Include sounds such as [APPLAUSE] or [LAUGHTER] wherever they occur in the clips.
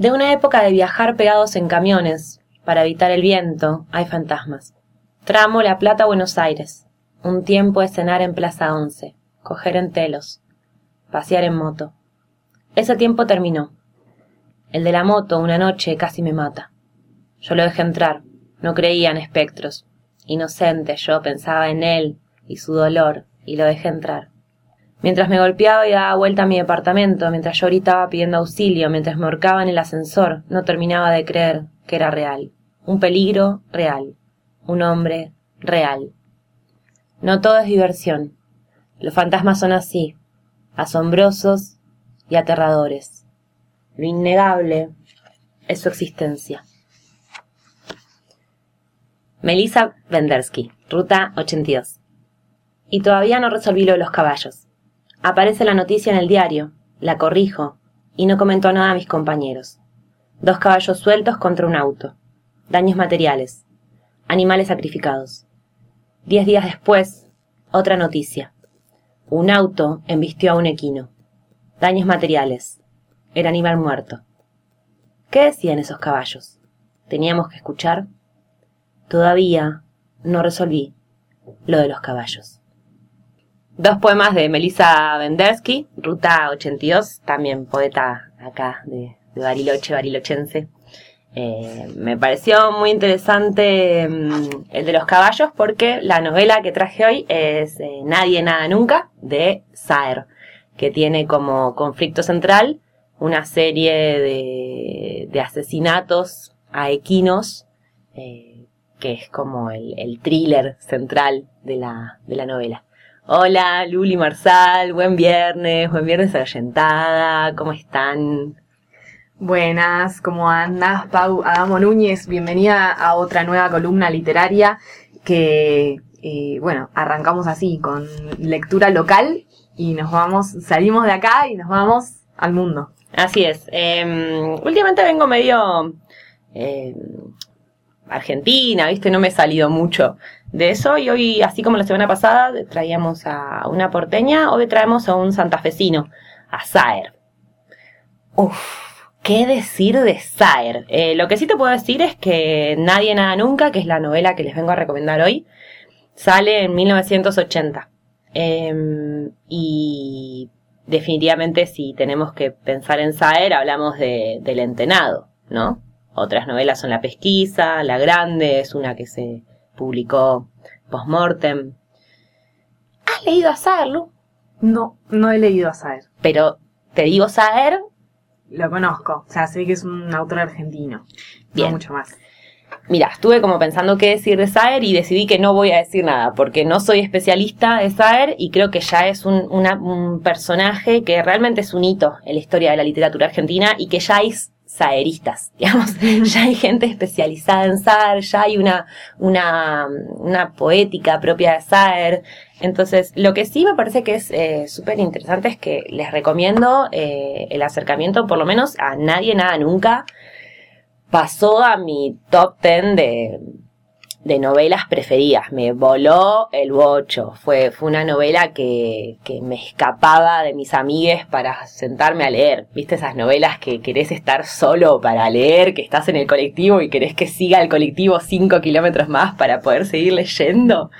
De una época de viajar pegados en camiones, para evitar el viento, hay fantasmas. Tramo La Plata, Buenos Aires. Un tiempo de cenar en Plaza Once, coger en telos, pasear en moto. Ese tiempo terminó. El de la moto, una noche, casi me mata. Yo lo dejé entrar, no creía en espectros. Inocente yo pensaba en él y su dolor, y lo dejé entrar. Mientras me golpeaba y daba vuelta a mi departamento, mientras yo gritaba pidiendo auxilio, mientras me ahorcaba en el ascensor, no terminaba de creer que era real. Un peligro real. Un hombre real. No todo es diversión. Los fantasmas son así, asombrosos y aterradores. Lo innegable es su existencia. Melissa Vendersky, Ruta 82. Y todavía no resolví lo de los caballos. Aparece la noticia en el diario, la corrijo, y no comentó nada a mis compañeros. Dos caballos sueltos contra un auto. Daños materiales. Animales sacrificados. Diez días después, otra noticia. Un auto embistió a un equino. Daños materiales. El animal muerto. ¿Qué decían esos caballos? ¿Teníamos que escuchar? Todavía no resolví lo de los caballos. Dos poemas de Melissa Vendersky, Ruta 82, también poeta acá de, Bariloche, barilochense. Eh, me pareció muy interesante mm, el de los caballos porque la novela que traje hoy es eh, Nadie, Nada, Nunca de Saer, que tiene como conflicto central una serie de, asesinatos a equinos, eh, que es como el, el thriller central de la, de la novela. Hola, Luli Marsal, buen viernes, buen viernes Argentada, ¿cómo están? Buenas, ¿cómo andas? Pau Adamo Núñez, bienvenida a otra nueva columna literaria que, eh, bueno, arrancamos así, con lectura local y nos vamos, salimos de acá y nos vamos al mundo. Así es. Em, últimamente vengo medio em, Argentina, ¿viste? No me he salido mucho de eso y hoy, así como la semana pasada, traíamos a una porteña, hoy traemos a un santafesino, a Saer. Uf, ¿qué decir de Saer? Eh, lo que sí te puedo decir es que Nadie Nada Nunca, que es la novela que les vengo a recomendar hoy, sale en 1980. Em, y definitivamente si tenemos que pensar en Saer, hablamos de, del entenado, ¿no? Otras novelas son La Pesquisa, La Grande, es una que se publicó post-mortem. ¿Has leído a Saer, Lu? No, no he leído a Saer. Pero te digo Saer. Lo conozco, o sea, sé que es un autor argentino. Bien. No mucho más. Mira, estuve como pensando qué decir de Saer y decidí que no voy a decir nada, porque no soy especialista de Saer y creo que ya es un, un personaje que realmente es un hito en la historia de la literatura argentina y que ya es saeristas, [LAUGHS] digamos, ya hay gente especializada en Saer, ya hay una, una, una poética propia de Saer. Entonces, lo que sí me parece que es eh, súper interesante es que les recomiendo eh, el acercamiento, por lo menos a Nadie Nada Nunca. Pasó a mi top 10 de, de novelas preferidas. Me voló el bocho. Fue, fue una novela que, que me escapaba de mis amigues para sentarme a leer. ¿Viste esas novelas que querés estar solo para leer, que estás en el colectivo y querés que siga el colectivo cinco kilómetros más para poder seguir leyendo?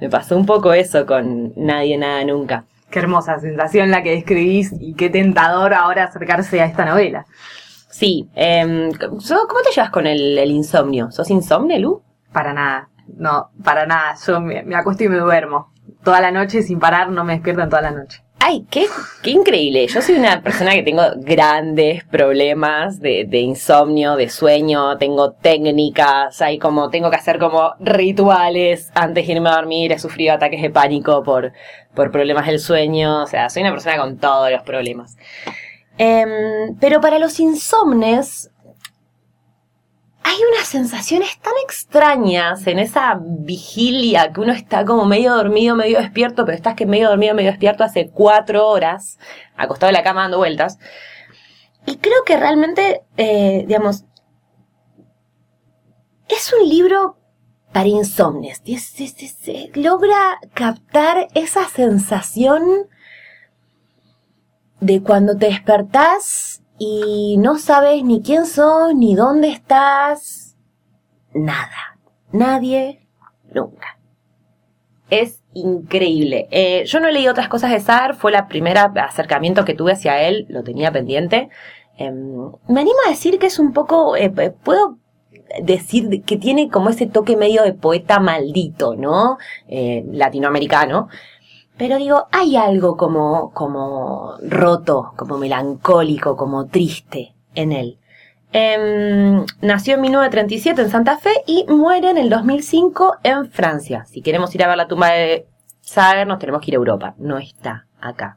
Me pasó un poco eso con Nadie, Nada, Nunca. Qué hermosa sensación la que describís y qué tentador ahora acercarse a esta novela. Sí, eh, ¿cómo te llevas con el, el insomnio? ¿Sos insomne, Lu? Para nada, no, para nada. Yo me, acuesto y me duermo. Toda la noche sin parar, no me despierto en toda la noche. Ay, qué, qué increíble. Yo soy una persona que tengo grandes problemas de, de, insomnio, de sueño, tengo técnicas, hay como, tengo que hacer como rituales antes de irme a dormir, he sufrido ataques de pánico por, por problemas del sueño, o sea, soy una persona con todos los problemas. Em, pero para los insomnes, sensaciones tan extrañas en esa vigilia que uno está como medio dormido, medio despierto, pero estás que medio dormido, medio despierto hace cuatro horas, acostado en la cama dando vueltas. Y creo que realmente, eh, digamos, es un libro para insomnes. logra captar esa sensación de cuando te despertás y no sabes ni quién sos, ni dónde estás, nada, nadie, nunca. Es increíble. Eh, yo no leí otras cosas de Sar, fue la primera acercamiento que tuve hacia él, lo tenía pendiente. Em, me animo a decir que es un poco, eh, puedo decir que tiene como ese toque medio de poeta maldito, ¿no? Eh, latinoamericano. Pero digo, hay algo como, como roto, como melancólico, como triste en él. Em, nació en 1937 en Santa Fe y muere en el 2005 en Francia. Si queremos ir a ver la tumba de Sager, nos tenemos que ir a Europa. No está acá.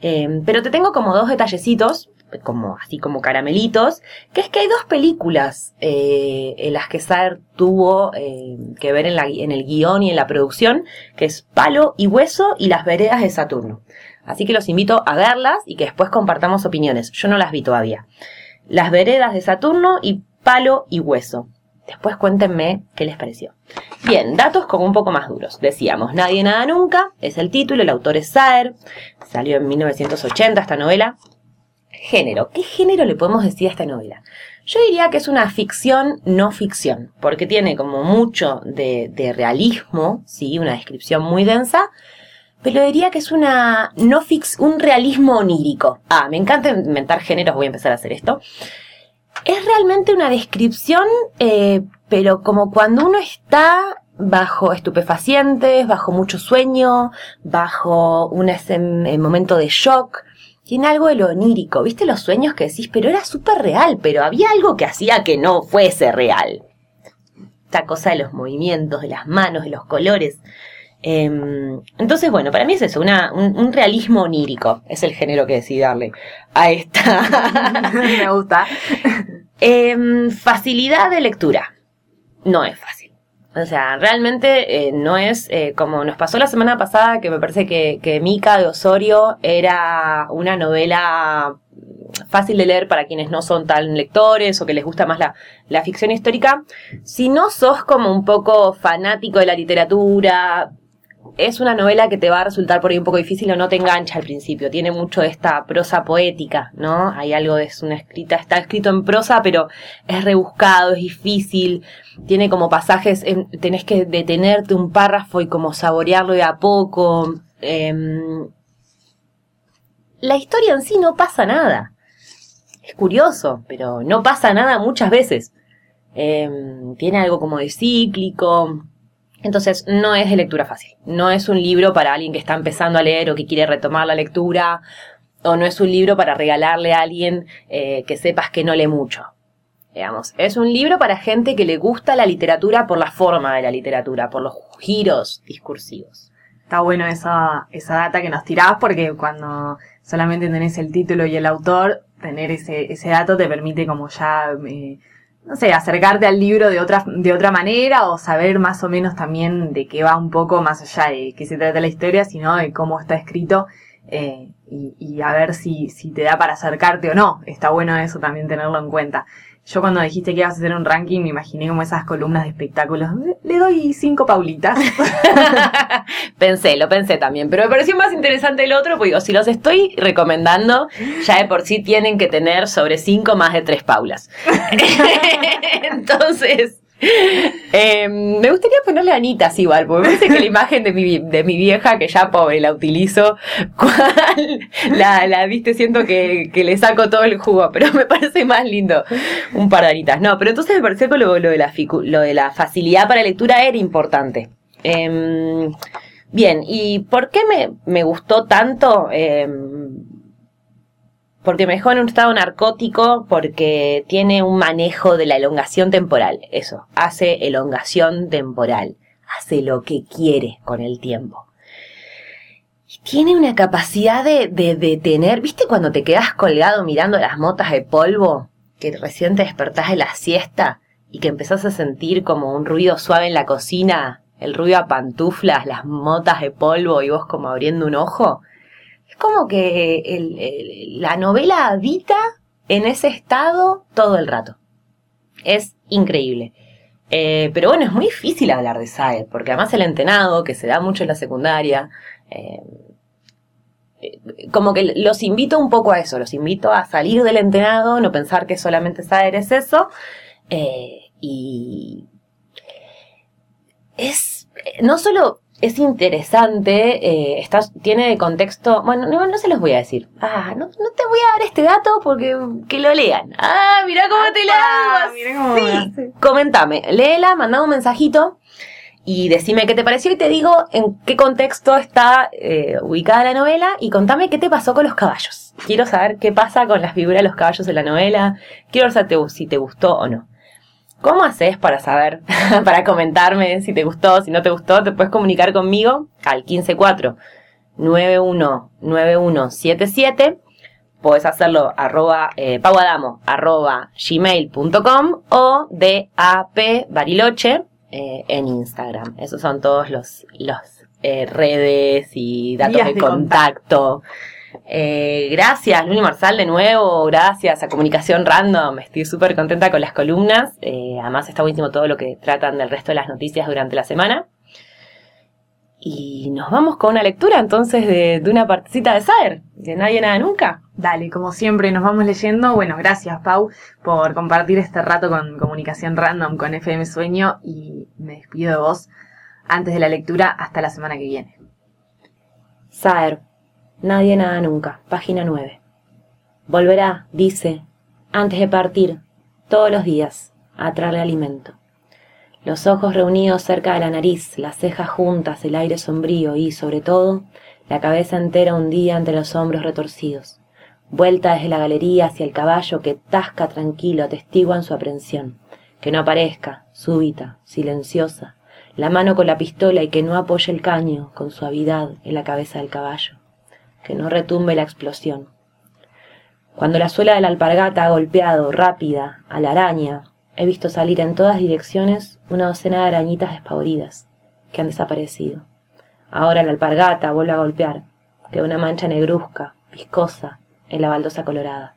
Em, pero te tengo como dos detallecitos como así como caramelitos, que es que hay dos películas eh, en las que Saer tuvo eh, que ver en el guion y en la producción, que es Palo y Hueso y Las Veredas de Saturno. Así que los invito a verlas y que después compartamos opiniones. Yo no las vi todavía. Las Veredas de Saturno y Palo y Hueso. Después cuéntenme qué les pareció. Bien, datos como un poco más duros. Decíamos, Nadie Nada Nunca, es el título, el autor es Saer, salió en 1980 esta novela, Género. ¿Qué género le podemos decir a esta novela? Yo diría que es una ficción no ficción, porque tiene como mucho de, realismo, sí, una descripción muy densa, pero diría que es una no fix, un realismo onírico. Ah, me encanta inventar géneros, voy a empezar a hacer esto. Es realmente una descripción, eh, pero como cuando uno está bajo estupefacientes, bajo mucho sueño, bajo un momento de shock, tiene algo de lo onírico, ¿viste los sueños que decís? Pero era súper real, pero había algo que hacía que no fuese real. Esta cosa de los movimientos, de las manos, de los colores. Em, entonces, bueno, para mí es eso, un, realismo onírico. Es el género que decidí darle a esta. [LAUGHS] Me gusta. Em, facilidad de lectura. No es fácil. O sea, realmente eh, no es eh, como nos pasó la semana pasada, que me parece que, que Mica de Osorio era una novela fácil de leer para quienes no son tan lectores o que les gusta más la, la ficción histórica. Si no sos como un poco fanático de la literatura, es una novela que te va a resultar por ahí un poco difícil o no te engancha al principio. Tiene mucho esta prosa poética, ¿no? Hay algo de es una escrita, está escrito en prosa, pero es rebuscado, es difícil. Tiene como pasajes, tenés que detenerte un párrafo y como saborearlo de a poco. Em, la historia en sí no pasa nada. Es curioso, pero no pasa nada muchas veces. Em, tiene algo como de cíclico entonces, no es de lectura fácil. No es un libro para alguien que está empezando a leer o que quiere retomar la lectura, o no es un libro para regalarle a alguien eh, que sepas que no lee mucho. Digamos, es un libro para gente que le gusta la literatura por la forma de la literatura, por los giros discursivos. Está bueno esa, esa data que nos tirás porque cuando solamente tenés el título y el autor, tener ese, ese dato te permite como ya... Eh, no sé, acercarte al libro de otra, de otra manera o saber más o menos también de qué va un poco más allá de qué se trata la historia, sino de cómo está escrito eh, y, y, a ver si, si te da para acercarte o no. Está bueno eso también tenerlo en cuenta. Yo cuando dijiste que ibas a hacer un ranking me imaginé como esas columnas de espectáculos. Le doy cinco paulitas. [LAUGHS] pensé, lo pensé también, pero me pareció más interesante el otro, porque digo, si los estoy recomendando, ya de por sí tienen que tener sobre cinco más de tres paulas. [LAUGHS] Entonces, [LAUGHS] eh, me gustaría ponerle anitas igual, porque me parece que la imagen de mi, de mi vieja, que ya pobre la utilizo, [LAUGHS] la, la viste, siento que, que, le saco todo el jugo, pero me parece más lindo un par de anitas. No, pero entonces me pareció que lo, lo, de, la, lo de la facilidad para lectura era importante. Eh, bien, ¿y por qué me, me gustó tanto? Eh, porque me dejó en un estado narcótico porque tiene un manejo de la elongación temporal. Eso, hace elongación temporal. Hace lo que quiere con el tiempo. Y tiene una capacidad de, de detener, ¿viste cuando te quedas colgado mirando las motas de polvo? Que recién te despertás de la siesta y que empezás a sentir como un ruido suave en la cocina, el ruido a pantuflas, las motas de polvo y vos como abriendo un ojo es como que la novela habita en ese estado todo el rato. Es increíble. Eh, pero bueno, es muy difícil hablar de Saed, porque además el entenado, que se da mucho en la secundaria, eh, como que los invito un poco a eso, los invito a salir del entrenado, no pensar que solamente saber es eso, eh, y es, no solo es interesante, eh, tiene contexto, bueno, no, se los voy a decir, ah, no, te voy a dar este dato porque que lo lean, ah, mira cómo te la digo, sí, comentame, léela, mandame un mensajito, y decime qué te pareció y te digo en qué contexto está eh, ubicada la novela y contame qué te pasó con los caballos. Quiero saber qué pasa con las figuras de los caballos en la novela. Quiero saber si te gustó o no. ¿Cómo haces para saber, [LAUGHS] para comentarme si te gustó, si no te gustó? Te puedes comunicar conmigo al 154 919177. Puedes hacerlo arroba eh, pauadamo arroba gmail.com o de ap bariloche eh, en Instagram. Esos son todos los, los eh, redes y datos de, contacto. Eh, gracias, Luli Marsal, de nuevo. Gracias a Comunicación Random. Estoy súper contenta con las columnas. además, está buenísimo todo lo que tratan del resto de las noticias durante la semana. Y nos vamos con una lectura entonces de, de una partecita de Saer, de Nadie Nada Nunca. Dale, como siempre nos vamos leyendo. Bueno, gracias Pau por compartir este rato con Comunicación Random con FM Sueño y me despido de vos antes de la lectura hasta la semana que viene. Saer, Nadie Nada Nunca, página 9. Volverá, dice, antes de partir, todos los días, a traerle alimento. Los ojos reunidos cerca de la nariz, las cejas juntas, el aire sombrío y, sobre todo, la cabeza entera hundida entre los hombros retorcidos, vuelta desde la galería hacia el caballo que tasca tranquilo, atestiguan su aprensión, que no aparezca, súbita, silenciosa, la mano con la pistola y que no apoye el caño con suavidad en la cabeza del caballo, que no retumbe la explosión. Cuando la suela de la alpargata ha golpeado, rápida, a la araña, He visto salir en todas direcciones una docena de arañitas despavoridas, que han desaparecido. Ahora la alpargata vuelve a golpear, queda una mancha negruzca, viscosa, en la baldosa colorada.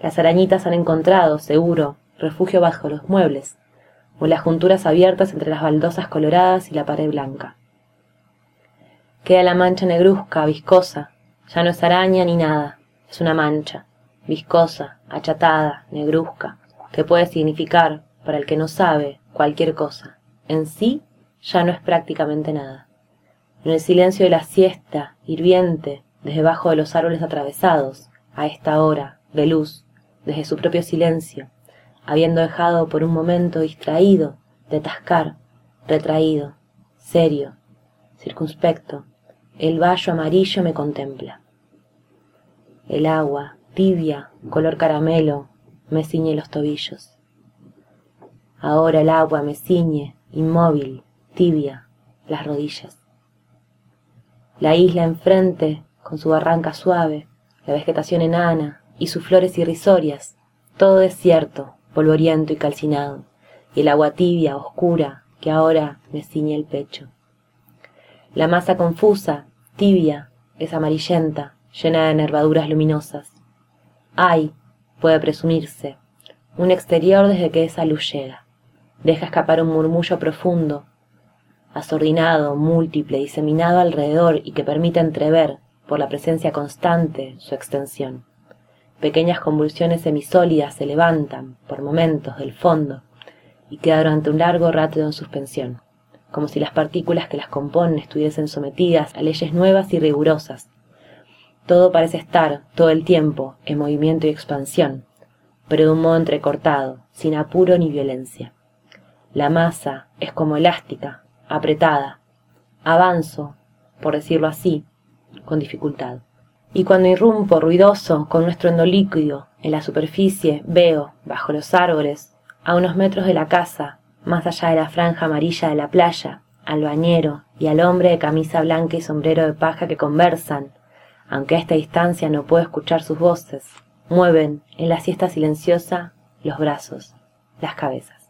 Las arañitas han encontrado, seguro, refugio bajo los muebles, o las junturas abiertas entre las baldosas coloradas y la pared blanca. Queda la mancha negruzca, viscosa, ya no es araña ni nada, es una mancha, viscosa, achatada, negruzca, que puede significar, para el que no sabe, cualquier cosa. En sí ya no es prácticamente nada. En el silencio de la siesta, hirviente, desde debajo de los árboles atravesados, a esta hora, de luz, desde su propio silencio, habiendo dejado por un momento distraído, de tascar, retraído, serio, circunspecto, el vallo amarillo me contempla. El agua, tibia, color caramelo, me ciñe los tobillos. Ahora el agua me ciñe, inmóvil, tibia, las rodillas. La isla enfrente, con su barranca suave, la vegetación enana y sus flores irrisorias, todo desierto, polvoriento y calcinado, y el agua tibia, oscura, que ahora me ciñe el pecho. La masa confusa, tibia, es amarillenta, llena de nervaduras luminosas. Ay, puede presumirse, un exterior desde que esa luz llega. Deja escapar un murmullo profundo, asordinado, múltiple, diseminado alrededor y que permite entrever, por la presencia constante, su extensión. Pequeñas convulsiones semisólidas se levantan, por momentos, del fondo y quedan durante un largo rato en suspensión, como si las partículas que las componen estuviesen sometidas a leyes nuevas y rigurosas, todo parece estar, todo el tiempo, en movimiento y expansión, pero de un modo entrecortado, sin apuro ni violencia. La masa es como elástica, apretada. Avanzo, por decirlo así, con dificultad. Y cuando irrumpo ruidoso con nuestro endolíquido en la superficie, veo, bajo los árboles, a unos metros de la casa, más allá de la franja amarilla de la playa, al bañero y al hombre de camisa blanca y sombrero de paja que conversan, aunque a esta distancia no puedo escuchar sus voces, mueven en la siesta silenciosa los brazos, las cabezas.